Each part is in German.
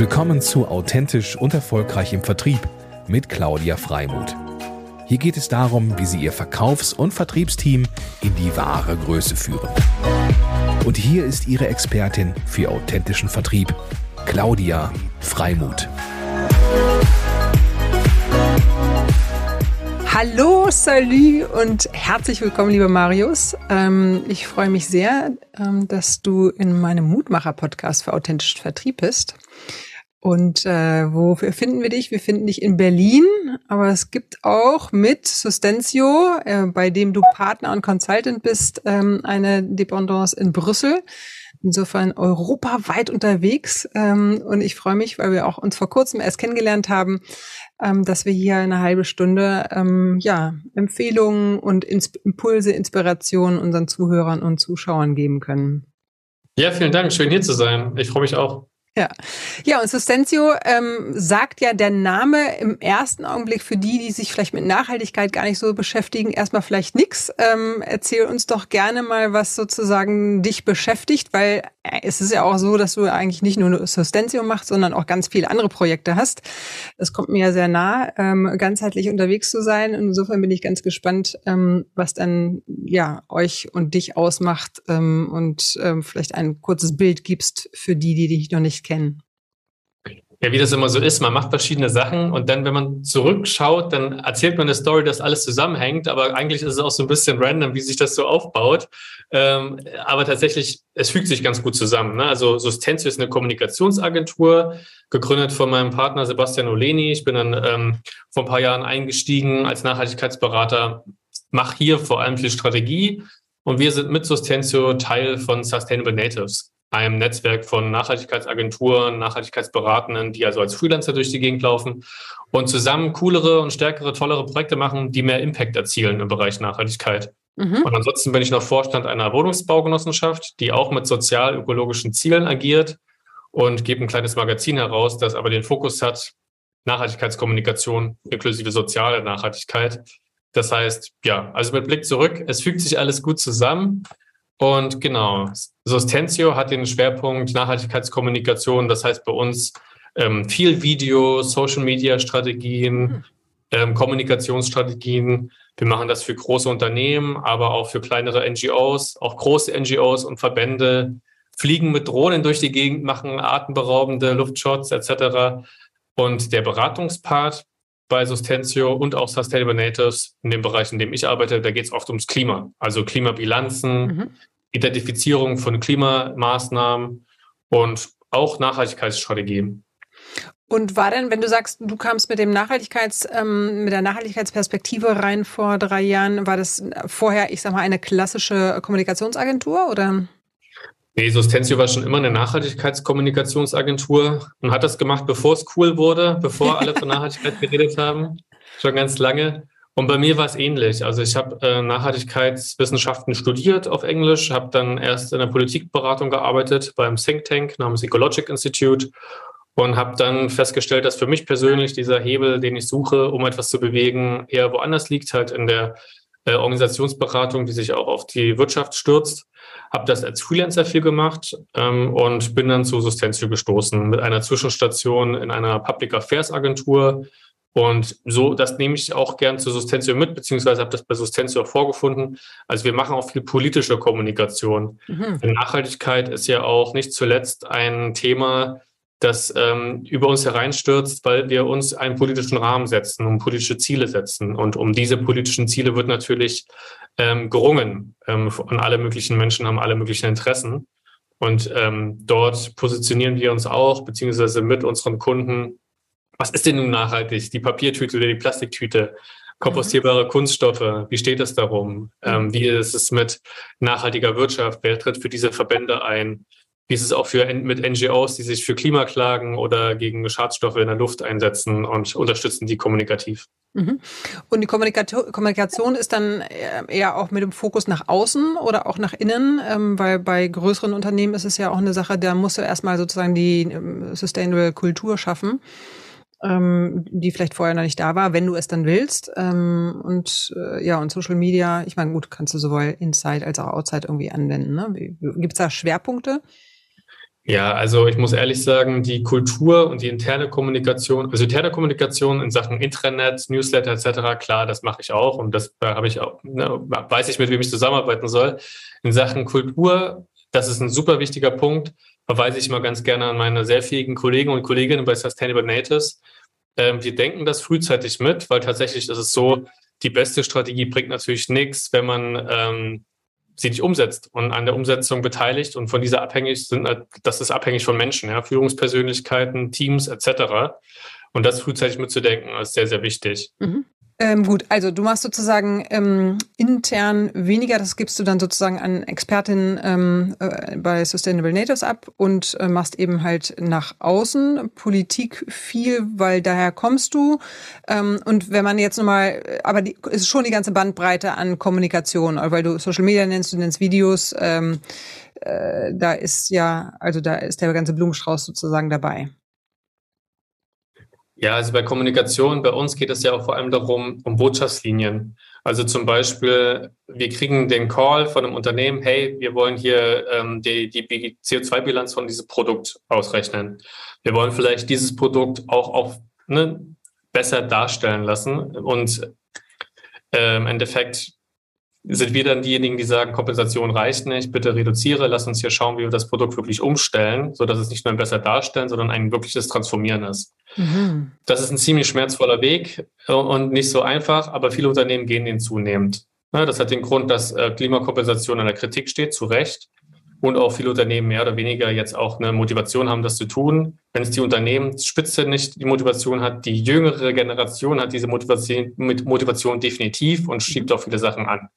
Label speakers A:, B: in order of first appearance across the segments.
A: Willkommen zu Authentisch und Erfolgreich im Vertrieb mit Claudia Freimuth. Hier geht es darum, wie Sie Ihr Verkaufs- und Vertriebsteam in die wahre Größe führen. Und hier ist Ihre Expertin für authentischen Vertrieb, Claudia Freimuth.
B: Hallo, salut und herzlich willkommen, lieber Marius. Ähm, ich freue mich sehr, ähm, dass du in meinem Mutmacher-Podcast für authentischen Vertrieb bist. Und äh, wo finden wir dich? Wir finden dich in Berlin, aber es gibt auch mit Sustentio, äh, bei dem du Partner und Consultant bist, ähm, eine Dependance in Brüssel. Insofern europaweit unterwegs. Ähm, und ich freue mich, weil wir auch uns vor kurzem erst kennengelernt haben, ähm, dass wir hier eine halbe Stunde ähm, ja, Empfehlungen und Ins Impulse, Inspirationen unseren Zuhörern und Zuschauern geben können.
C: Ja, vielen Dank. Schön hier zu sein. Ich freue mich auch.
B: Ja, ja und Sustentio ähm, sagt ja der Name im ersten Augenblick für die, die sich vielleicht mit Nachhaltigkeit gar nicht so beschäftigen, erstmal vielleicht nix. Ähm, erzähl uns doch gerne mal, was sozusagen dich beschäftigt, weil äh, es ist ja auch so, dass du eigentlich nicht nur Sustentio machst, sondern auch ganz viele andere Projekte hast. Das kommt mir ja sehr nah, ähm, ganzheitlich unterwegs zu sein. Und insofern bin ich ganz gespannt, ähm, was dann ja euch und dich ausmacht ähm, und ähm, vielleicht ein kurzes Bild gibst für die, die dich noch nicht nicht kennen.
C: Ja, wie das immer so ist, man macht verschiedene Sachen und dann, wenn man zurückschaut, dann erzählt man eine Story, dass alles zusammenhängt, aber eigentlich ist es auch so ein bisschen random, wie sich das so aufbaut. Ähm, aber tatsächlich, es fügt sich ganz gut zusammen. Ne? Also Sustentio ist eine Kommunikationsagentur, gegründet von meinem Partner Sebastian Oleni. Ich bin dann ähm, vor ein paar Jahren eingestiegen als Nachhaltigkeitsberater, mache hier vor allem viel Strategie und wir sind mit Sustentio Teil von Sustainable Natives einem Netzwerk von Nachhaltigkeitsagenturen, Nachhaltigkeitsberatenden, die also als Freelancer durch die Gegend laufen und zusammen coolere und stärkere, tollere Projekte machen, die mehr Impact erzielen im Bereich Nachhaltigkeit. Mhm. Und ansonsten bin ich noch Vorstand einer Wohnungsbaugenossenschaft, die auch mit sozial-ökologischen Zielen agiert und gebe ein kleines Magazin heraus, das aber den Fokus hat, Nachhaltigkeitskommunikation inklusive soziale Nachhaltigkeit. Das heißt, ja, also mit Blick zurück, es fügt sich alles gut zusammen. Und genau, Sustentio hat den Schwerpunkt Nachhaltigkeitskommunikation. Das heißt bei uns ähm, viel Video, Social-Media-Strategien, hm. ähm, Kommunikationsstrategien. Wir machen das für große Unternehmen, aber auch für kleinere NGOs, auch große NGOs und Verbände. Fliegen mit Drohnen durch die Gegend, machen atemberaubende Luftshots etc. Und der Beratungspart bei Sustentio und auch Sustainable Natives, in dem Bereich, in dem ich arbeite, da geht es oft ums Klima, also Klimabilanzen, mhm. Identifizierung von Klimamaßnahmen und auch Nachhaltigkeitsstrategien.
B: Und war denn, wenn du sagst, du kamst mit dem Nachhaltigkeits, ähm, mit der Nachhaltigkeitsperspektive rein vor drei Jahren, war das vorher, ich sag mal, eine klassische Kommunikationsagentur oder?
C: Nee, Sustentio war schon immer eine Nachhaltigkeitskommunikationsagentur und hat das gemacht, bevor es cool wurde, bevor alle von Nachhaltigkeit geredet haben, schon ganz lange. Und bei mir war es ähnlich. Also ich habe äh, Nachhaltigkeitswissenschaften studiert auf Englisch, habe dann erst in der Politikberatung gearbeitet beim Think Tank namens Ecologic Institute und habe dann festgestellt, dass für mich persönlich dieser Hebel, den ich suche, um etwas zu bewegen, eher woanders liegt, halt in der äh, Organisationsberatung, die sich auch auf die Wirtschaft stürzt. Habe das als Freelancer viel gemacht ähm, und bin dann zu Sustentio gestoßen mit einer Zwischenstation in einer Public Affairs Agentur, und so, das nehme ich auch gern zu Sustentio mit, beziehungsweise habe das bei Sustentio auch vorgefunden. Also wir machen auch viel politische Kommunikation. Mhm. Nachhaltigkeit ist ja auch nicht zuletzt ein Thema, das ähm, über uns hereinstürzt, weil wir uns einen politischen Rahmen setzen und politische Ziele setzen. Und um diese politischen Ziele wird natürlich ähm, gerungen. Ähm, und alle möglichen Menschen haben alle möglichen Interessen. Und ähm, dort positionieren wir uns auch, beziehungsweise mit unseren Kunden was ist denn nun nachhaltig? Die Papiertüte oder die Plastiktüte? Kompostierbare. Kunststoffe, wie steht es darum? Ähm, wie ist es mit nachhaltiger Wirtschaft? Wer tritt für diese Verbände ein? Wie ist es auch für, mit NGOs, die sich für Klimaklagen oder gegen Schadstoffe in der Luft einsetzen und unterstützen die kommunikativ?
B: Mhm. Und die Kommunikation ist dann eher auch mit dem Fokus nach außen oder auch nach innen, ähm, weil bei größeren Unternehmen ist es ja auch eine Sache, da musst du erstmal sozusagen die ähm, Sustainable Kultur schaffen ähm, die vielleicht vorher noch nicht da war, wenn du es dann willst. Ähm, und äh, ja, und Social Media, ich meine, gut, kannst du sowohl Inside als auch Outside irgendwie anwenden. Ne? Gibt es da Schwerpunkte?
C: Ja, also ich muss ehrlich sagen, die Kultur und die interne Kommunikation, also interne Kommunikation in Sachen Intranet, Newsletter etc., klar, das mache ich auch und das da habe ich auch, ne, weiß ich, mit wem ich zusammenarbeiten soll. In Sachen Kultur, das ist ein super wichtiger Punkt, verweise ich mal ganz gerne an meine sehr fähigen Kollegen und Kolleginnen bei Sustainable Natives. Ähm, wir denken das frühzeitig mit, weil tatsächlich ist es so, die beste Strategie bringt natürlich nichts, wenn man ähm, sie nicht umsetzt und an der Umsetzung beteiligt und von dieser abhängig sind, das ist abhängig von Menschen, ja, Führungspersönlichkeiten, Teams etc. Und das frühzeitig mitzudenken, ist sehr, sehr wichtig. Mhm.
B: Ähm, gut, also du machst sozusagen ähm, intern weniger, das gibst du dann sozusagen an Expertinnen ähm, äh, bei Sustainable Natives ab und äh, machst eben halt nach außen Politik viel, weil daher kommst du. Ähm, und wenn man jetzt nochmal, aber die, ist schon die ganze Bandbreite an Kommunikation, weil du Social Media nennst, du nennst Videos, ähm, äh, da ist ja, also da ist der ganze Blumenstrauß sozusagen dabei.
C: Ja, also bei Kommunikation, bei uns geht es ja auch vor allem darum, um Botschaftslinien. Also zum Beispiel, wir kriegen den Call von einem Unternehmen, hey, wir wollen hier ähm, die, die CO2-Bilanz von diesem Produkt ausrechnen. Wir wollen vielleicht dieses Produkt auch, auch ne, besser darstellen lassen. Und äh, im Endeffekt sind wir dann diejenigen, die sagen, Kompensation reicht nicht, bitte reduziere, lass uns hier schauen, wie wir das Produkt wirklich umstellen, sodass es nicht nur ein besser darstellen, sondern ein wirkliches Transformieren ist. Mhm. Das ist ein ziemlich schmerzvoller Weg und nicht so einfach, aber viele Unternehmen gehen den zunehmend. Das hat den Grund, dass äh, Klimakompensation in der Kritik steht, zu Recht. Und auch viele Unternehmen mehr oder weniger jetzt auch eine Motivation haben, das zu tun. Wenn es die Unternehmensspitze nicht die Motivation hat, die jüngere Generation hat diese Motivation, mit Motivation definitiv und schiebt auch viele Sachen an.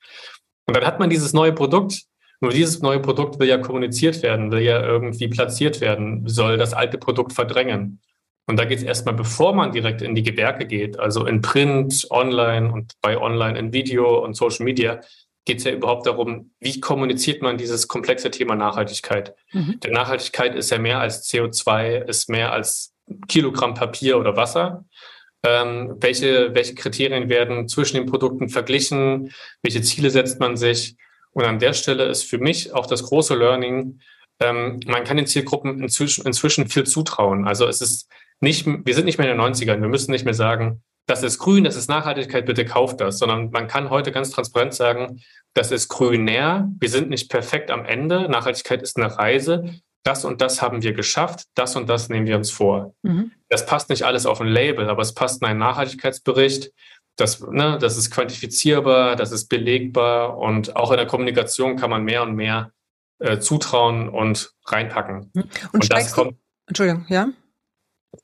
C: Und dann hat man dieses neue Produkt. Nur dieses neue Produkt will ja kommuniziert werden, will ja irgendwie platziert werden, soll das alte Produkt verdrängen. Und da geht es erstmal, bevor man direkt in die Gewerke geht, also in Print, online und bei Online in Video und Social Media, geht es ja überhaupt darum, wie kommuniziert man dieses komplexe Thema Nachhaltigkeit. Mhm. Denn Nachhaltigkeit ist ja mehr als CO2, ist mehr als Kilogramm Papier oder Wasser. Ähm, welche, welche Kriterien werden zwischen den Produkten verglichen? Welche Ziele setzt man sich? Und an der Stelle ist für mich auch das große Learning, ähm, man kann den Zielgruppen inzwischen, inzwischen viel zutrauen. Also es ist nicht, wir sind nicht mehr in den 90ern. Wir müssen nicht mehr sagen, das ist grün, das ist Nachhaltigkeit, bitte kauft das, sondern man kann heute ganz transparent sagen, das ist grünär, wir sind nicht perfekt am Ende, Nachhaltigkeit ist eine Reise, das und das haben wir geschafft, das und das nehmen wir uns vor. Mhm. Das passt nicht alles auf ein Label, aber es passt in einen Nachhaltigkeitsbericht, das, ne, das ist quantifizierbar, das ist belegbar und auch in der Kommunikation kann man mehr und mehr äh, zutrauen und reinpacken.
B: Mhm. Und, und das kommt. Entschuldigung, ja?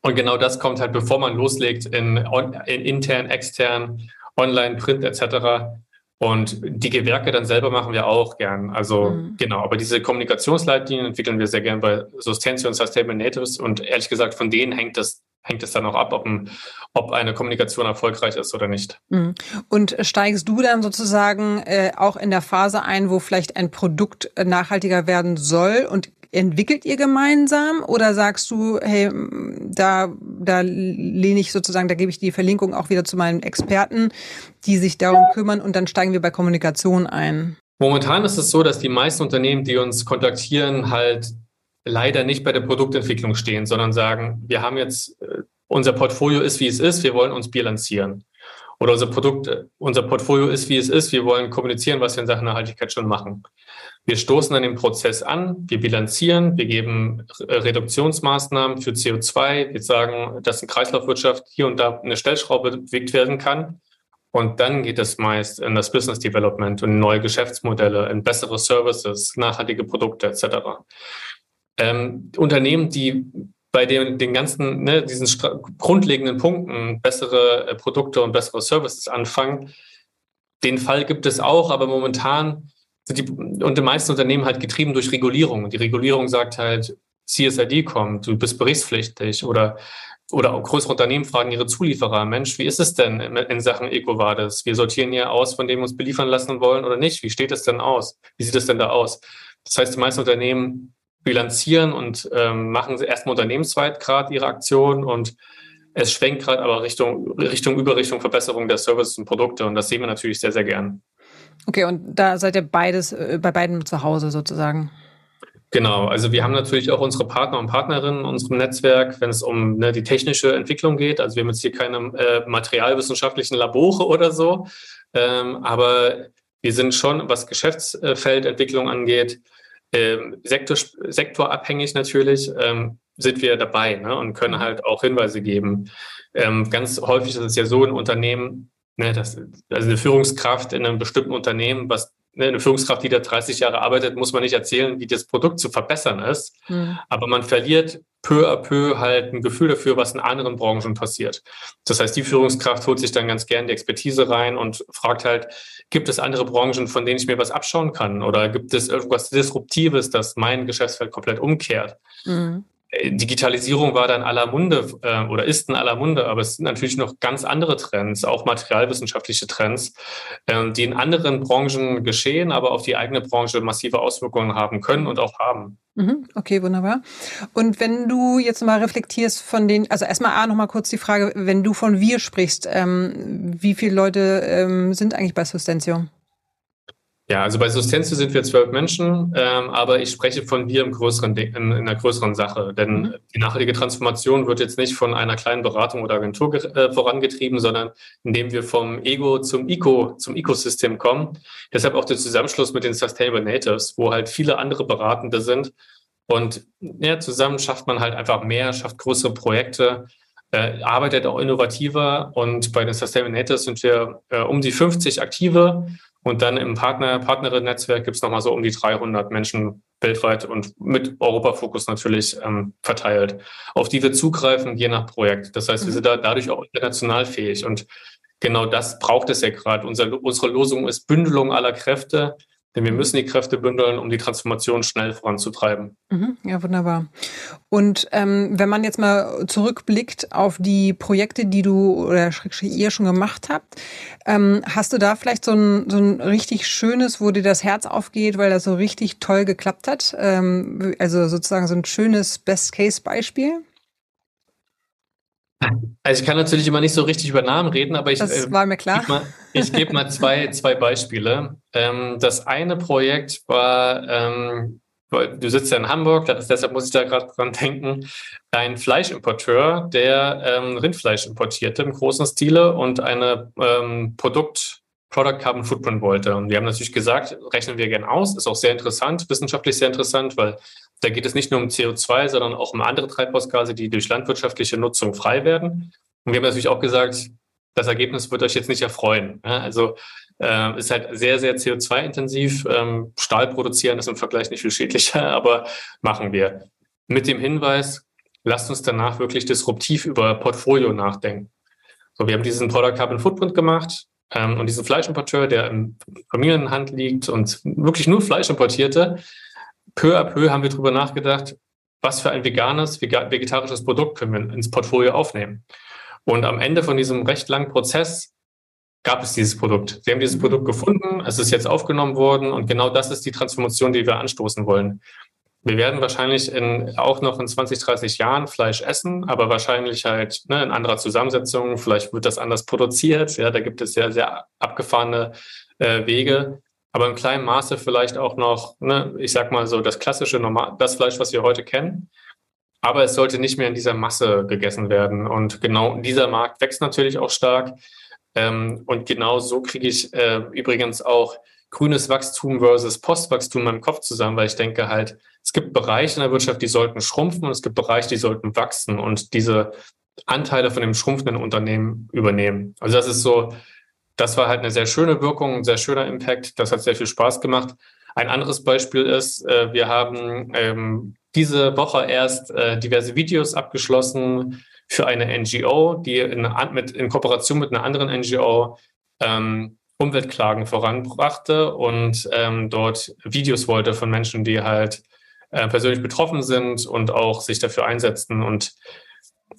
C: Und genau das kommt halt, bevor man loslegt, in, in intern, extern, online, Print etc. Und die Gewerke dann selber machen wir auch gern. Also mhm. genau, aber diese Kommunikationsleitlinien entwickeln wir sehr gern bei Sustentia und Sustainable Natives. Und ehrlich gesagt, von denen hängt das hängt es dann auch ab, ob, ein, ob, eine Kommunikation erfolgreich ist oder nicht. Mhm.
B: Und steigst du dann sozusagen äh, auch in der Phase ein, wo vielleicht ein Produkt nachhaltiger werden soll und entwickelt ihr gemeinsam oder sagst du, hey, da, da lehne ich sozusagen, da gebe ich die Verlinkung auch wieder zu meinen Experten, die sich darum kümmern und dann steigen wir bei Kommunikation ein?
C: Momentan ist es so, dass die meisten Unternehmen, die uns kontaktieren, halt leider nicht bei der Produktentwicklung stehen, sondern sagen, wir haben jetzt, äh, unser Portfolio ist, wie es ist, wir wollen uns bilanzieren. Oder unser Produkt, äh, unser Portfolio ist, wie es ist, wir wollen kommunizieren, was wir in Sachen Nachhaltigkeit schon machen. Wir stoßen an den Prozess an, wir bilanzieren, wir geben Reduktionsmaßnahmen für CO2, wir sagen, dass in Kreislaufwirtschaft hier und da eine Stellschraube bewegt werden kann. Und dann geht es meist in das Business Development und neue Geschäftsmodelle, in bessere Services, nachhaltige Produkte etc. Ähm, Unternehmen, die bei den, den ganzen, ne, diesen grundlegenden Punkten bessere äh, Produkte und bessere Services anfangen, den Fall gibt es auch, aber momentan sind die, und die meisten Unternehmen halt getrieben durch Regulierung. Die Regulierung sagt halt, CSID kommt, du bist berichtspflichtig oder oder auch größere Unternehmen fragen ihre Zulieferer, Mensch, wie ist es denn in Sachen EcoVadis? Wir sortieren hier aus, von dem wir uns beliefern lassen wollen oder nicht. Wie steht es denn aus? Wie sieht es denn da aus? Das heißt, die meisten Unternehmen bilanzieren und ähm, machen erstmal unternehmensweit gerade ihre Aktion und es schwenkt gerade aber Richtung, Richtung Überrichtung Verbesserung der Services und Produkte und das sehen wir natürlich sehr, sehr gern.
B: Okay, und da seid ihr beides äh, bei beiden zu Hause sozusagen?
C: Genau, also wir haben natürlich auch unsere Partner und Partnerinnen in unserem Netzwerk, wenn es um ne, die technische Entwicklung geht. Also wir haben jetzt hier keine äh, materialwissenschaftlichen Labore oder so, ähm, aber wir sind schon, was Geschäftsfeldentwicklung angeht, ähm, Sektor, sektorabhängig natürlich, ähm, sind wir dabei ne, und können mhm. halt auch Hinweise geben. Ähm, ganz häufig ist es ja so in Unternehmen, ne, dass, also eine Führungskraft in einem bestimmten Unternehmen, was eine Führungskraft, die da 30 Jahre arbeitet, muss man nicht erzählen, wie das Produkt zu verbessern ist. Mhm. Aber man verliert peu à peu halt ein Gefühl dafür, was in anderen Branchen passiert. Das heißt, die Führungskraft holt sich dann ganz gern die Expertise rein und fragt halt, gibt es andere Branchen, von denen ich mir was abschauen kann? Oder gibt es irgendwas Disruptives, das mein Geschäftsfeld komplett umkehrt? Mhm. Äh, Digitalisierung war dann aller Munde äh, oder ist in aller Munde, aber es sind natürlich noch ganz andere Trends, auch materialwissenschaftliche Trends, äh, die in anderen Branchen geschehen, aber auf die eigene Branche massive Auswirkungen haben können und auch haben.
B: Mhm, okay, wunderbar. Und wenn du jetzt mal reflektierst von den, also erstmal A, nochmal kurz die Frage, wenn du von wir sprichst, ähm, wie viele Leute ähm, sind eigentlich bei Sustentio?
C: Ja, also bei Sustenzio sind wir zwölf Menschen, ähm, aber ich spreche von wir im größeren, in, in einer größeren Sache. Denn mhm. die nachhaltige Transformation wird jetzt nicht von einer kleinen Beratung oder Agentur äh, vorangetrieben, sondern indem wir vom Ego zum Eco, zum Ecosystem kommen. Deshalb auch der Zusammenschluss mit den Sustainable Natives, wo halt viele andere Beratende sind. Und ja, zusammen schafft man halt einfach mehr, schafft größere Projekte, äh, arbeitet auch innovativer. Und bei den Sustainable Natives sind wir äh, um die 50 Aktive und dann im Partner, Partnerin-Netzwerk gibt es nochmal so um die 300 Menschen weltweit und mit Europafokus natürlich ähm, verteilt, auf die wir zugreifen, je nach Projekt. Das heißt, wir sind da dadurch auch international fähig. Und genau das braucht es ja gerade. Unser, unsere Losung ist Bündelung aller Kräfte denn wir müssen die Kräfte bündeln, um die Transformation schnell voranzutreiben.
B: Mhm, ja, wunderbar. Und ähm, wenn man jetzt mal zurückblickt auf die Projekte, die du oder ihr schon gemacht habt, ähm, hast du da vielleicht so ein, so ein richtig schönes, wo dir das Herz aufgeht, weil das so richtig toll geklappt hat? Ähm, also sozusagen so ein schönes Best-Case-Beispiel?
C: Also ich kann natürlich immer nicht so richtig über Namen reden, aber ich,
B: das äh, war mir klar.
C: Geb mal, ich gebe mal zwei, zwei Beispiele. Ähm, das eine Projekt war, ähm, du sitzt ja in Hamburg, das, deshalb muss ich da gerade dran denken, ein Fleischimporteur, der ähm, Rindfleisch importierte im großen Stile und eine ähm, Produkt Product Carbon Footprint wollte. Und wir haben natürlich gesagt, rechnen wir gern aus, ist auch sehr interessant, wissenschaftlich sehr interessant, weil da geht es nicht nur um CO2, sondern auch um andere Treibhausgase, die durch landwirtschaftliche Nutzung frei werden. Und wir haben natürlich auch gesagt, das Ergebnis wird euch jetzt nicht erfreuen. Also äh, ist halt sehr, sehr CO2-intensiv. Ähm, Stahl produzieren ist im Vergleich nicht viel schädlicher, aber machen wir. Mit dem Hinweis, lasst uns danach wirklich disruptiv über Portfolio nachdenken. So, wir haben diesen Product Carbon Footprint gemacht, und diesen Fleischimporteur, der in Familienhand liegt und wirklich nur Fleisch importierte, peu à peu haben wir darüber nachgedacht, was für ein veganes, vegetarisches Produkt können wir ins Portfolio aufnehmen. Und am Ende von diesem recht langen Prozess gab es dieses Produkt. Wir haben dieses Produkt gefunden, es ist jetzt aufgenommen worden und genau das ist die Transformation, die wir anstoßen wollen. Wir werden wahrscheinlich in, auch noch in 20, 30 Jahren Fleisch essen, aber wahrscheinlich halt ne, in anderer Zusammensetzung. Vielleicht wird das anders produziert. Ja, da gibt es sehr, sehr abgefahrene äh, Wege. Aber im kleinen Maße vielleicht auch noch, ne, ich sag mal so, das klassische Normal, das Fleisch, was wir heute kennen. Aber es sollte nicht mehr in dieser Masse gegessen werden. Und genau dieser Markt wächst natürlich auch stark. Ähm, und genau so kriege ich äh, übrigens auch grünes Wachstum versus Postwachstum meinem Kopf zusammen, weil ich denke halt, es gibt Bereiche in der Wirtschaft, die sollten schrumpfen und es gibt Bereiche, die sollten wachsen und diese Anteile von dem schrumpfenden Unternehmen übernehmen. Also das ist so, das war halt eine sehr schöne Wirkung, ein sehr schöner Impact. Das hat sehr viel Spaß gemacht. Ein anderes Beispiel ist, äh, wir haben ähm, diese Woche erst äh, diverse Videos abgeschlossen für eine NGO, die in, Kooperation mit einer anderen NGO ähm, Umweltklagen voranbrachte und ähm, dort Videos wollte von Menschen, die halt äh, persönlich betroffen sind und auch sich dafür einsetzen. Und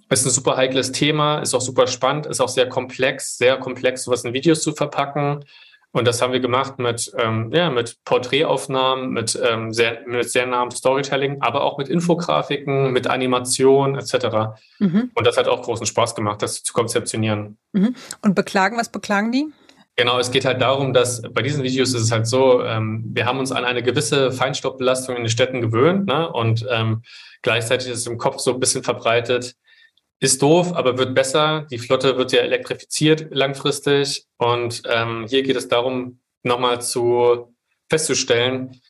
C: es ist ein super heikles Thema, ist auch super spannend, ist auch sehr komplex, sehr komplex, sowas in Videos zu verpacken. Und das haben wir gemacht mit, ähm, ja, mit Porträtaufnahmen, mit, ähm, sehr, mit sehr nahem Storytelling, aber auch mit Infografiken, mit Animation etc. Mhm. Und das hat auch großen Spaß gemacht, das zu konzeptionieren.
B: Mhm. Und beklagen, was beklagen die?
C: Genau, es geht halt darum, dass bei diesen Videos ist es halt so, ähm, wir haben uns an eine gewisse Feinstaubbelastung in den Städten gewöhnt ne? und ähm, gleichzeitig ist es im Kopf so ein bisschen verbreitet, ist doof, aber wird besser. Die Flotte wird ja elektrifiziert langfristig und ähm, hier geht es darum, nochmal zu festzustellen,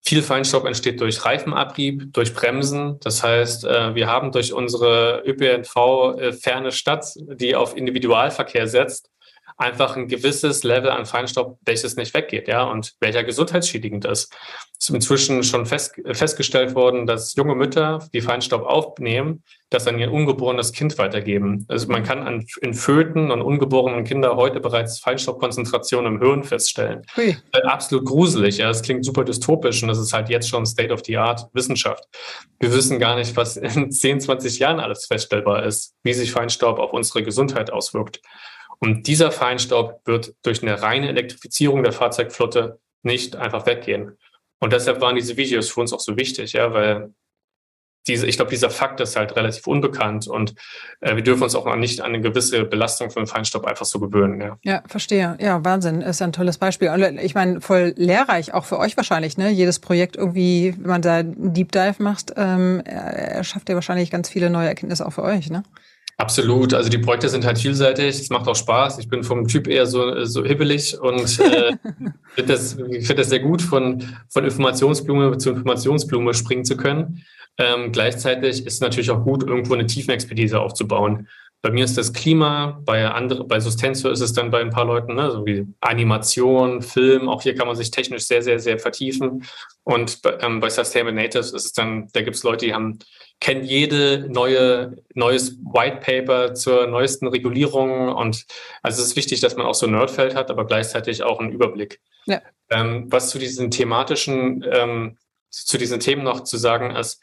C: viel Feinstaub entsteht durch Reifenabrieb, durch Bremsen. Das heißt, äh, wir haben durch unsere ÖPNV-ferne äh, Stadt, die auf Individualverkehr setzt, einfach ein gewisses Level an Feinstaub, welches nicht weggeht, ja, und welcher gesundheitsschädigend ist. Es ist inzwischen schon fest, festgestellt worden, dass junge Mütter, die Feinstaub aufnehmen, das an ihr ungeborenes Kind weitergeben. Also man kann an, in Föten und ungeborenen Kindern heute bereits Feinstaubkonzentrationen im Hirn feststellen. Hui. Äh, absolut gruselig, ja, das klingt super dystopisch und das ist halt jetzt schon State of the Art Wissenschaft. Wir wissen gar nicht, was in 10, 20 Jahren alles feststellbar ist, wie sich Feinstaub auf unsere Gesundheit auswirkt. Und dieser Feinstaub wird durch eine reine Elektrifizierung der Fahrzeugflotte nicht einfach weggehen. Und deshalb waren diese Videos für uns auch so wichtig, ja, weil diese, ich glaube, dieser Fakt ist halt relativ unbekannt und äh, wir dürfen uns auch nicht an eine gewisse Belastung von Feinstaub einfach so gewöhnen. Ja.
B: ja, verstehe. Ja, Wahnsinn. Ist ein tolles Beispiel. Ich meine, voll lehrreich, auch für euch wahrscheinlich. Ne? Jedes Projekt irgendwie, wenn man da einen Deep Dive macht, ähm, erschafft ja wahrscheinlich ganz viele neue Erkenntnisse auch für euch. Ne?
C: Absolut. Also die Projekte sind halt vielseitig. Es macht auch Spaß. Ich bin vom Typ eher so, so hibbelig und äh, finde das, find das sehr gut, von, von Informationsblume zu Informationsblume springen zu können. Ähm, gleichzeitig ist es natürlich auch gut, irgendwo eine Tiefenexpertise aufzubauen. Bei mir ist das Klima, bei andere, bei Sustensio ist es dann bei ein paar Leuten, ne, so wie Animation, Film, auch hier kann man sich technisch sehr, sehr, sehr vertiefen. Und ähm, bei Sustainable Natives ist es dann, da gibt es Leute, die haben, kennen jede neue, neues White Paper zur neuesten Regulierung. Und also es ist wichtig, dass man auch so ein Nerdfeld hat, aber gleichzeitig auch einen Überblick. Ja. Ähm, was zu diesen thematischen, ähm, zu diesen Themen noch zu sagen ist,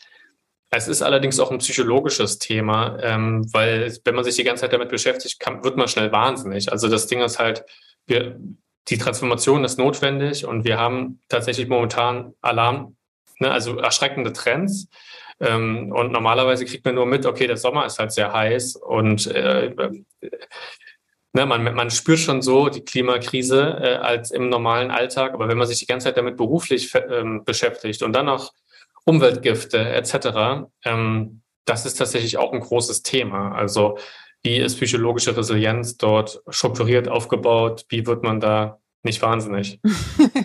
C: es ist allerdings auch ein psychologisches Thema, ähm, weil wenn man sich die ganze Zeit damit beschäftigt, kann, wird man schnell wahnsinnig. Also das Ding ist halt, wir, die Transformation ist notwendig und wir haben tatsächlich momentan Alarm, ne, also erschreckende Trends. Ähm, und normalerweise kriegt man nur mit, okay, der Sommer ist halt sehr heiß und äh, ne, man, man spürt schon so die Klimakrise äh, als im normalen Alltag. Aber wenn man sich die ganze Zeit damit beruflich ähm, beschäftigt und dann noch Umweltgifte etc. Ähm, das ist tatsächlich auch ein großes Thema. Also wie ist psychologische Resilienz dort strukturiert aufgebaut? Wie wird man da nicht wahnsinnig?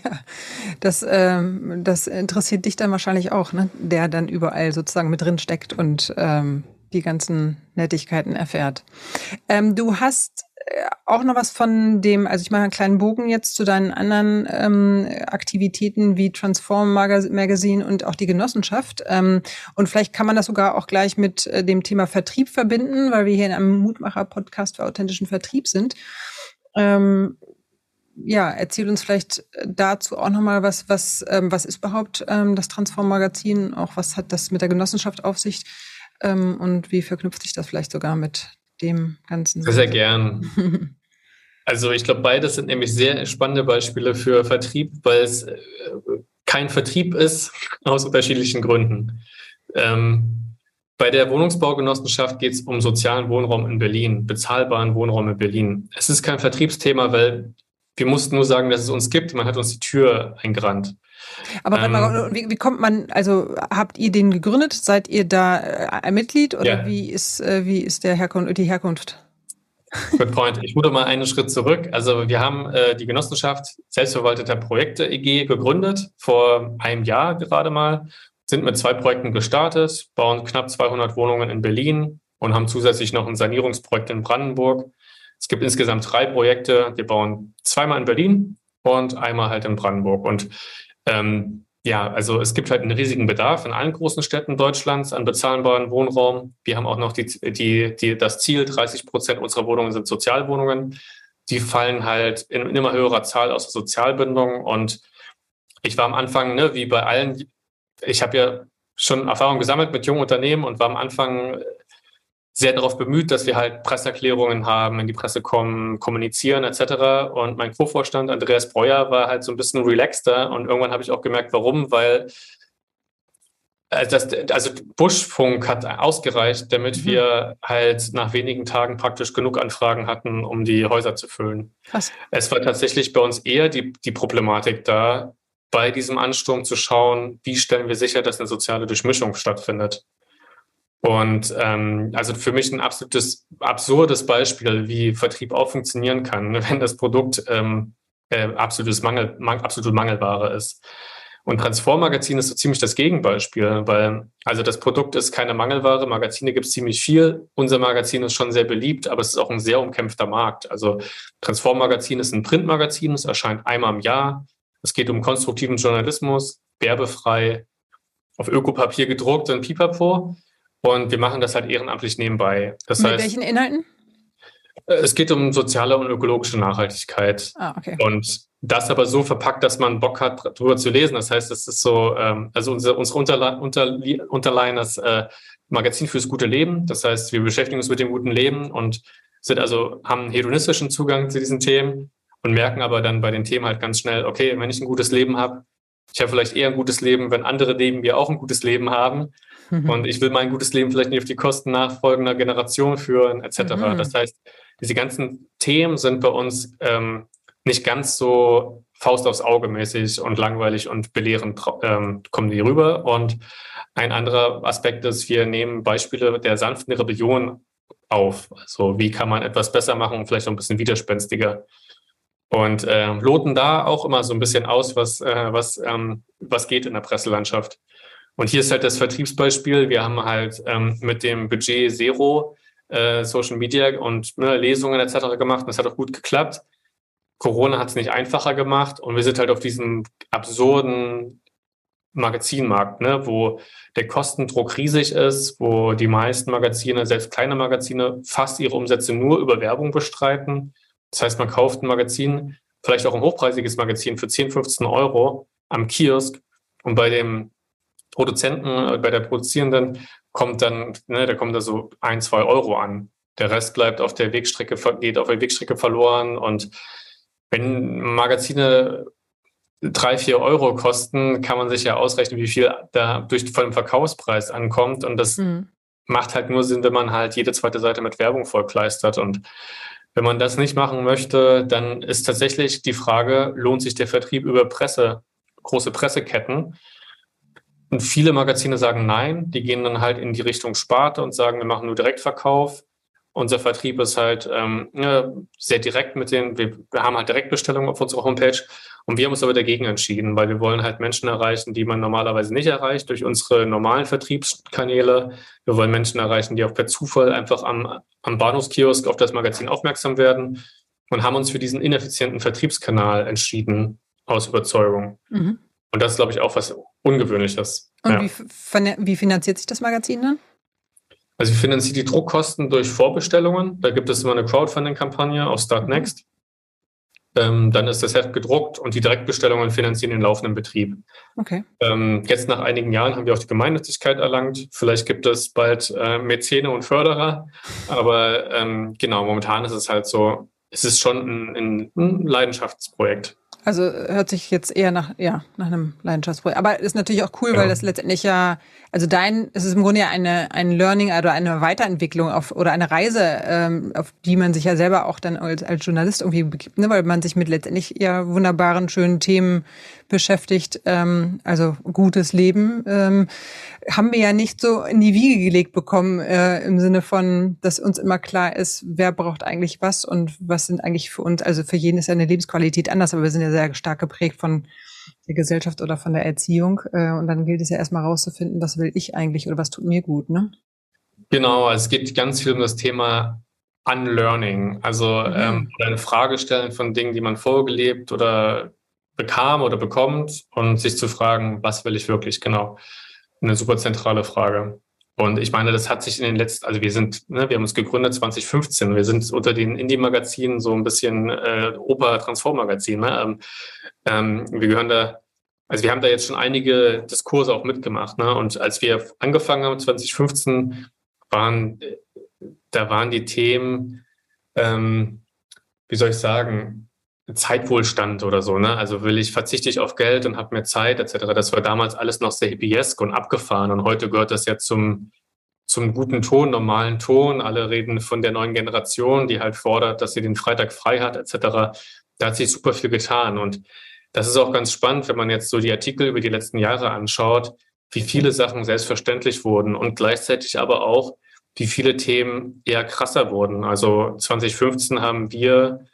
B: das, ähm, das interessiert dich dann wahrscheinlich auch, ne? der dann überall sozusagen mit drin steckt und ähm, die ganzen Nettigkeiten erfährt. Ähm, du hast auch noch was von dem, also ich mache einen kleinen Bogen jetzt zu deinen anderen ähm, Aktivitäten wie Transform Magazine und auch die Genossenschaft. Ähm, und vielleicht kann man das sogar auch gleich mit äh, dem Thema Vertrieb verbinden, weil wir hier in einem Mutmacher-Podcast für authentischen Vertrieb sind. Ähm, ja, erzähl uns vielleicht dazu auch nochmal was, was, ähm, was ist überhaupt ähm, das Transform Magazin, auch was hat das mit der Genossenschaft auf sich ähm, und wie verknüpft sich das vielleicht sogar mit dem Ganzen.
C: Sehr, sehr gern. Also ich glaube, beides sind nämlich sehr spannende Beispiele für Vertrieb, weil es äh, kein Vertrieb ist aus unterschiedlichen Gründen. Ähm, bei der Wohnungsbaugenossenschaft geht es um sozialen Wohnraum in Berlin, bezahlbaren Wohnraum in Berlin. Es ist kein Vertriebsthema, weil wir mussten nur sagen, dass es uns gibt. Man hat uns die Tür eingerannt.
B: Aber ähm, wie, wie, kommt man, also habt ihr den gegründet? Seid ihr da äh, ein Mitglied oder ja. wie ist, äh, wie ist der Herkunft, die Herkunft?
C: Good point. Ich rufe mal einen Schritt zurück. Also wir haben äh, die Genossenschaft selbstverwalteter Projekte EG gegründet, vor einem Jahr gerade mal, sind mit zwei Projekten gestartet, bauen knapp 200 Wohnungen in Berlin und haben zusätzlich noch ein Sanierungsprojekt in Brandenburg. Es gibt insgesamt drei Projekte. Wir bauen zweimal in Berlin und einmal halt in Brandenburg. Und ähm, ja, also es gibt halt einen riesigen Bedarf in allen großen Städten Deutschlands an bezahlbaren Wohnraum. Wir haben auch noch die, die, die, das Ziel, 30 Prozent unserer Wohnungen sind Sozialwohnungen. Die fallen halt in, immer höherer Zahl aus der Sozialbindung. Und ich war am Anfang, ne, wie bei allen, ich habe ja schon Erfahrung gesammelt mit jungen Unternehmen und war am Anfang sehr darauf bemüht, dass wir halt Presseerklärungen haben, in die Presse kommen, kommunizieren etc. Und mein Co-Vorstand Andreas Breuer war halt so ein bisschen relaxter und irgendwann habe ich auch gemerkt, warum, weil also, das, also Buschfunk hat ausgereicht, damit mhm. wir halt nach wenigen Tagen praktisch genug Anfragen hatten, um die Häuser zu füllen. Krass. Es war tatsächlich bei uns eher die, die Problematik da, bei diesem Ansturm zu schauen, wie stellen wir sicher, dass eine soziale Durchmischung stattfindet. Und ähm, also für mich ein absolutes absurdes Beispiel, wie Vertrieb auch funktionieren kann, wenn das Produkt ähm, äh, absolutes Mangel, man, absolut Mangelware ist. Und Transform-Magazin ist so ziemlich das Gegenbeispiel, weil also das Produkt ist keine Mangelware, Magazine gibt es ziemlich viel. Unser Magazin ist schon sehr beliebt, aber es ist auch ein sehr umkämpfter Markt. Also Transform-Magazin ist ein Printmagazin, es erscheint einmal im Jahr. Es geht um konstruktiven Journalismus, werbefrei, auf Ökopapier gedruckt und Pipapo. Und wir machen das halt ehrenamtlich nebenbei. Das
B: Mit heißt, welchen Inhalten?
C: Äh, es geht um soziale und ökologische Nachhaltigkeit. Ah, okay. Und das aber so verpackt, dass man Bock hat, darüber zu lesen. Das heißt, es ist so, ähm, also unsere, unsere Unterle Unter Unterline das äh, Magazin fürs gute Leben. Das heißt, wir beschäftigen uns mit dem guten Leben und sind also, haben einen hedonistischen Zugang zu diesen Themen und merken aber dann bei den Themen halt ganz schnell, okay, wenn ich ein gutes Leben habe, ich habe vielleicht eher ein gutes Leben, wenn andere neben mir auch ein gutes Leben haben. Mhm. Und ich will mein gutes Leben vielleicht nicht auf die Kosten nachfolgender Generation führen, etc. Mhm. Das heißt, diese ganzen Themen sind bei uns ähm, nicht ganz so Faust aufs Auge mäßig und langweilig und belehrend ähm, kommen die rüber. Und ein anderer Aspekt ist, wir nehmen Beispiele der sanften Rebellion auf. Also wie kann man etwas besser machen und vielleicht noch ein bisschen widerspenstiger. Und äh, loten da auch immer so ein bisschen aus, was, äh, was, ähm, was geht in der Presselandschaft. Und hier ist halt das Vertriebsbeispiel. Wir haben halt ähm, mit dem Budget Zero äh, Social Media und ne, Lesungen etc. gemacht. das hat auch gut geklappt. Corona hat es nicht einfacher gemacht und wir sind halt auf diesem absurden Magazinmarkt, ne, wo der Kostendruck riesig ist, wo die meisten Magazine, selbst kleine Magazine, fast ihre Umsätze nur über Werbung bestreiten. Das heißt, man kauft ein Magazin, vielleicht auch ein hochpreisiges Magazin für 10, 15 Euro am Kiosk und bei dem Produzenten, äh, bei der Produzierenden kommt dann, ne, da kommt da so ein, zwei Euro an. Der Rest bleibt auf der Wegstrecke, geht auf der Wegstrecke verloren und wenn Magazine drei, vier Euro kosten, kann man sich ja ausrechnen, wie viel da durch von dem Verkaufspreis ankommt. Und das mhm. macht halt nur Sinn, wenn man halt jede zweite Seite mit Werbung vollkleistert. Und wenn man das nicht machen möchte, dann ist tatsächlich die Frage, lohnt sich der Vertrieb über Presse, große Presseketten? Und viele Magazine sagen nein, die gehen dann halt in die Richtung Sparte und sagen, wir machen nur Direktverkauf. Unser Vertrieb ist halt ähm, sehr direkt mit den, wir, wir haben halt Direktbestellungen auf unserer Homepage und wir haben uns aber dagegen entschieden, weil wir wollen halt Menschen erreichen, die man normalerweise nicht erreicht durch unsere normalen Vertriebskanäle. Wir wollen Menschen erreichen, die auch per Zufall einfach am, am Bahnhofskiosk auf das Magazin aufmerksam werden und haben uns für diesen ineffizienten Vertriebskanal entschieden aus Überzeugung. Mhm. Und das ist, glaube ich, auch was Ungewöhnliches.
B: Und ja. wie, wie finanziert sich das Magazin dann?
C: Also wir finanzieren die Druckkosten durch Vorbestellungen. Da gibt es immer eine Crowdfunding-Kampagne auf Startnext. Ähm, dann ist das Heft gedruckt und die Direktbestellungen finanzieren den laufenden Betrieb. Okay. Ähm, jetzt nach einigen Jahren haben wir auch die Gemeinnützigkeit erlangt. Vielleicht gibt es bald äh, Mäzene und Förderer. Aber ähm, genau, momentan ist es halt so, es ist schon ein, ein Leidenschaftsprojekt.
B: Also hört sich jetzt eher nach, ja, nach einem Leidenschaftsprojekt. Aber ist natürlich auch cool, ja. weil das letztendlich ja, also dein, es ist im Grunde ja eine, ein Learning oder eine Weiterentwicklung auf, oder eine Reise, ähm, auf die man sich ja selber auch dann als, als Journalist irgendwie begibt, ne? weil man sich mit letztendlich ja wunderbaren, schönen Themen beschäftigt, ähm, also gutes Leben, ähm, haben wir ja nicht so in die Wiege gelegt bekommen, äh, im Sinne von, dass uns immer klar ist, wer braucht eigentlich was und was sind eigentlich für uns, also für jeden ist ja eine Lebensqualität anders, aber wir sind ja sehr stark geprägt von der Gesellschaft oder von der Erziehung. Äh, und dann gilt es ja erstmal rauszufinden, was will ich eigentlich oder was tut mir gut, ne?
C: Genau, also es geht ganz viel um das Thema Unlearning, also mhm. ähm, eine Frage stellen von Dingen, die man vorgelebt oder bekam oder bekommt und sich zu fragen, was will ich wirklich genau? Eine super zentrale Frage. Und ich meine, das hat sich in den letzten, also wir sind, ne, wir haben uns gegründet 2015. Wir sind unter den Indie-Magazinen so ein bisschen äh, Oper-Transform-Magazin. Ne? Ähm, ähm, wir gehören da, also wir haben da jetzt schon einige Diskurse auch mitgemacht. Ne? Und als wir angefangen haben 2015, waren, da waren die Themen, ähm, wie soll ich sagen, Zeitwohlstand oder so, ne? Also will ich, verzichte ich auf Geld und habe mehr Zeit etc. Das war damals alles noch sehr hippiesk und abgefahren und heute gehört das ja zum, zum guten Ton, normalen Ton. Alle reden von der neuen Generation, die halt fordert, dass sie den Freitag frei hat etc. Da hat sich super viel getan und das ist auch ganz spannend, wenn man jetzt so die Artikel über die letzten Jahre anschaut, wie viele Sachen selbstverständlich wurden und gleichzeitig aber auch, wie viele Themen eher krasser wurden. Also 2015 haben wir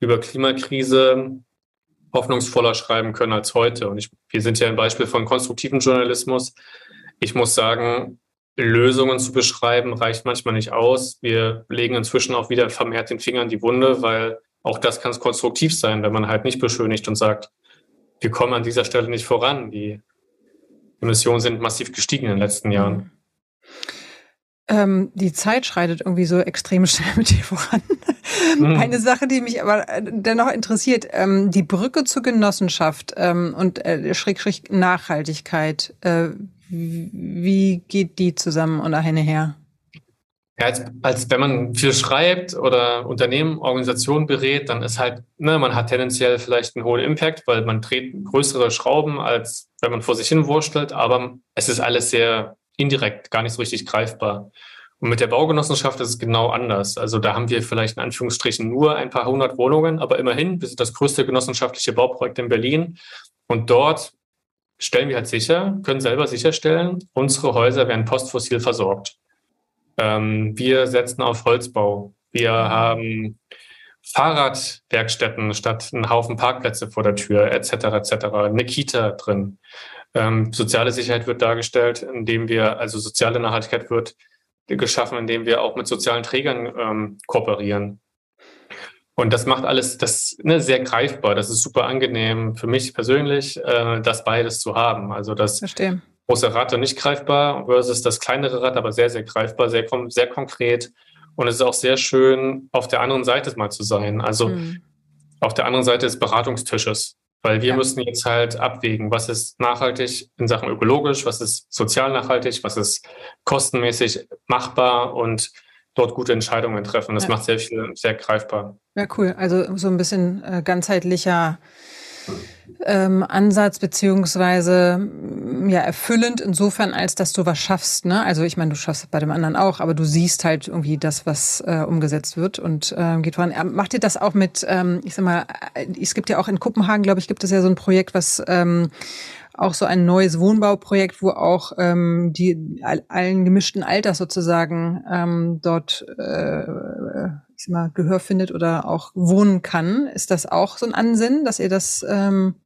C: über Klimakrise hoffnungsvoller schreiben können als heute. Und ich, wir sind ja ein Beispiel von konstruktivem Journalismus. Ich muss sagen, Lösungen zu beschreiben reicht manchmal nicht aus. Wir legen inzwischen auch wieder vermehrt den Finger in die Wunde, weil auch das kann konstruktiv sein, wenn man halt nicht beschönigt und sagt, wir kommen an dieser Stelle nicht voran. Die Emissionen sind massiv gestiegen in den letzten Jahren.
B: Ähm, die Zeit schreitet irgendwie so extrem schnell mit dir voran. Mhm. Eine Sache, die mich aber äh, dennoch interessiert, ähm, die Brücke zur Genossenschaft ähm, und äh, Schräg, Schräg Nachhaltigkeit, äh, wie geht die zusammen oder eine her?
C: Ja, als, als wenn man viel schreibt oder Unternehmen, Organisationen berät, dann ist halt, ne, man hat tendenziell vielleicht einen hohen Impact, weil man dreht größere Schrauben, als wenn man vor sich hin wurstelt, aber es ist alles sehr indirekt, gar nicht so richtig greifbar. Und mit der Baugenossenschaft ist es genau anders. Also da haben wir vielleicht in Anführungsstrichen nur ein paar hundert Wohnungen, aber immerhin, wir sind das größte genossenschaftliche Bauprojekt in Berlin. Und dort stellen wir halt sicher, können selber sicherstellen, unsere Häuser werden postfossil versorgt. Ähm, wir setzen auf Holzbau. Wir haben Fahrradwerkstätten statt einen Haufen Parkplätze vor der Tür, etc., etc., eine Kita drin. Ähm, soziale Sicherheit wird dargestellt, indem wir, also soziale Nachhaltigkeit wird geschaffen, indem wir auch mit sozialen Trägern ähm, kooperieren. Und das macht alles das ne, sehr greifbar. Das ist super angenehm für mich persönlich, äh, das beides zu haben. Also das
B: Verstehe.
C: große Rad und nicht greifbar versus das kleinere Rad, aber sehr, sehr greifbar, sehr, sehr konkret. Und es ist auch sehr schön, auf der anderen Seite mal zu sein. Also mhm. auf der anderen Seite des Beratungstisches. Weil wir ja. müssen jetzt halt abwägen, was ist nachhaltig in Sachen ökologisch, was ist sozial nachhaltig, was ist kostenmäßig machbar und dort gute Entscheidungen treffen. Das ja. macht sehr viel, sehr greifbar.
B: Ja, cool. Also so ein bisschen äh, ganzheitlicher ähm, Ansatz beziehungsweise mm, ja erfüllend insofern, als dass du was schaffst. Ne? Also ich meine, du schaffst bei dem anderen auch, aber du siehst halt irgendwie das, was äh, umgesetzt wird und äh, geht voran. Ähm, macht ihr das auch mit? Ähm, ich sag mal, äh, es gibt ja auch in Kopenhagen, glaube ich, gibt es ja so ein Projekt, was ähm, auch so ein neues Wohnbauprojekt, wo auch ähm, die allen gemischten Alters sozusagen ähm, dort äh, ich mal, Gehör findet oder auch wohnen kann. Ist das auch so ein Ansinnen, dass ihr das ähm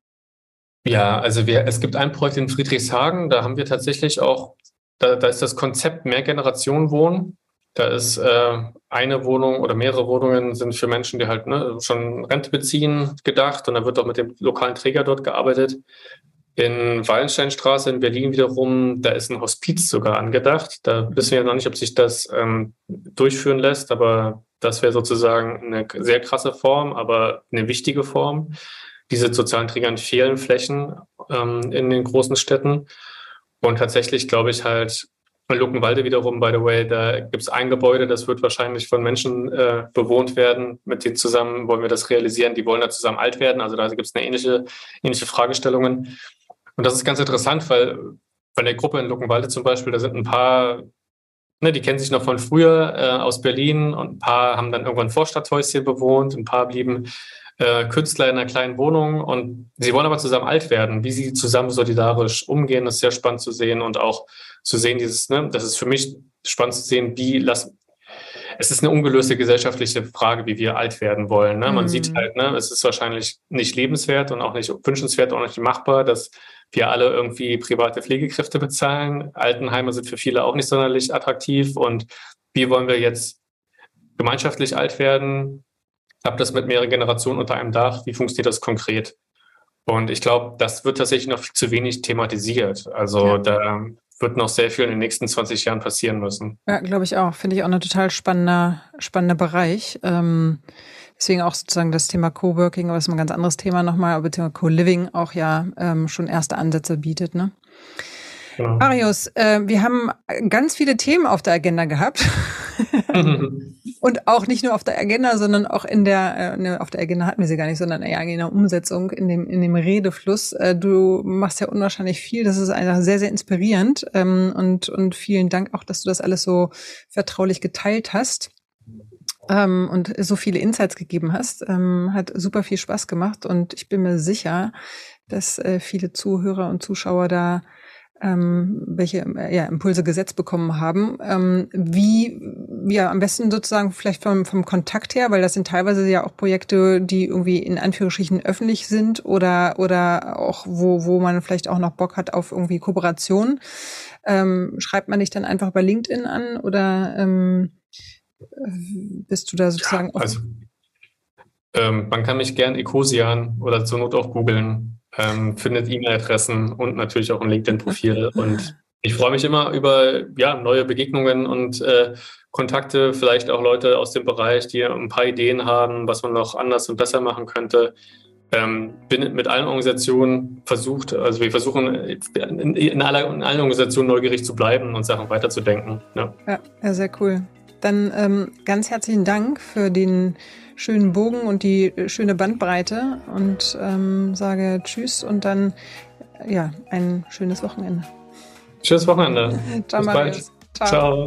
C: ja, also wir, es gibt ein Projekt in Friedrichshagen, da haben wir tatsächlich auch, da, da ist das Konzept Mehrgenerationen-Wohnen. Da ist äh, eine Wohnung oder mehrere Wohnungen sind für Menschen, die halt ne, schon Rente beziehen, gedacht. Und da wird auch mit dem lokalen Träger dort gearbeitet. In Wallensteinstraße in Berlin wiederum, da ist ein Hospiz sogar angedacht. Da wissen wir ja noch nicht, ob sich das ähm, durchführen lässt, aber das wäre sozusagen eine sehr krasse Form, aber eine wichtige Form. Diese sozialen Trägern fehlen Flächen ähm, in den großen Städten. Und tatsächlich glaube ich halt, Luckenwalde wiederum, by the way, da gibt es ein Gebäude, das wird wahrscheinlich von Menschen äh, bewohnt werden. Mit denen zusammen wollen wir das realisieren. Die wollen da zusammen alt werden. Also da gibt es eine ähnliche, ähnliche Fragestellungen. Und das ist ganz interessant, weil bei der Gruppe in Luckenwalde zum Beispiel, da sind ein paar, ne, die kennen sich noch von früher äh, aus Berlin und ein paar haben dann irgendwann Vorstadthäuschen bewohnt, ein paar blieben äh, Künstler in einer kleinen Wohnung und sie wollen aber zusammen alt werden. Wie sie zusammen solidarisch umgehen, ist sehr spannend zu sehen und auch zu sehen, dieses, ne, das ist für mich spannend zu sehen, wie lassen, es ist eine ungelöste gesellschaftliche Frage, wie wir alt werden wollen. Ne? Man mm. sieht halt, ne, es ist wahrscheinlich nicht lebenswert und auch nicht wünschenswert, auch nicht machbar, dass wir alle irgendwie private Pflegekräfte bezahlen. Altenheime sind für viele auch nicht sonderlich attraktiv. Und wie wollen wir jetzt gemeinschaftlich alt werden? Habt das mit mehreren Generationen unter einem Dach? Wie funktioniert das konkret? Und ich glaube, das wird tatsächlich noch viel zu wenig thematisiert. Also ja. da wird noch sehr viel in den nächsten 20 Jahren passieren müssen.
B: Ja, glaube ich auch. Finde ich auch ein total spannender, spannender Bereich. Ähm, Deswegen auch sozusagen das Thema Coworking, aber das ist ein ganz anderes Thema nochmal, aber Thema Co-Living auch ja ähm, schon erste Ansätze bietet. Ne? Genau. Marius, äh, wir haben ganz viele Themen auf der Agenda gehabt. Und auch nicht nur auf der Agenda, sondern auch in der, äh, ne, auf der Agenda hatten wir sie gar nicht, sondern eher in der Umsetzung, in dem, in dem Redefluss. Äh, du machst ja unwahrscheinlich viel. Das ist einfach sehr, sehr inspirierend. Ähm, und, und vielen Dank auch, dass du das alles so vertraulich geteilt hast ähm, und so viele Insights gegeben hast. Ähm, hat super viel Spaß gemacht und ich bin mir sicher, dass äh, viele Zuhörer und Zuschauer da ähm, welche äh, ja, Impulse gesetzt bekommen haben. Ähm, wie, ja, am besten sozusagen vielleicht vom, vom Kontakt her, weil das sind teilweise ja auch Projekte, die irgendwie in Anführungsstrichen öffentlich sind oder, oder auch, wo, wo man vielleicht auch noch Bock hat auf irgendwie Kooperation. Ähm, schreibt man dich dann einfach bei LinkedIn an oder ähm, bist du da sozusagen?
C: Ja, also, ähm, man kann mich gern Ecosian oder zur Not auch googeln ähm, findet E-Mail-Adressen und natürlich auch ein LinkedIn-Profil. Und ich freue mich immer über ja, neue Begegnungen und äh, Kontakte, vielleicht auch Leute aus dem Bereich, die ein paar Ideen haben, was man noch anders und besser machen könnte. Ähm, bin mit allen Organisationen versucht, also wir versuchen in, in, aller, in allen Organisationen neugierig zu bleiben und Sachen weiterzudenken.
B: Ja, ja sehr cool. Dann ähm, ganz herzlichen Dank für den schönen Bogen und die äh, schöne Bandbreite und ähm, sage Tschüss und dann ja ein schönes Wochenende.
C: Schönes Wochenende.
B: Ciao, Bis bald.
C: Ciao. Ciao.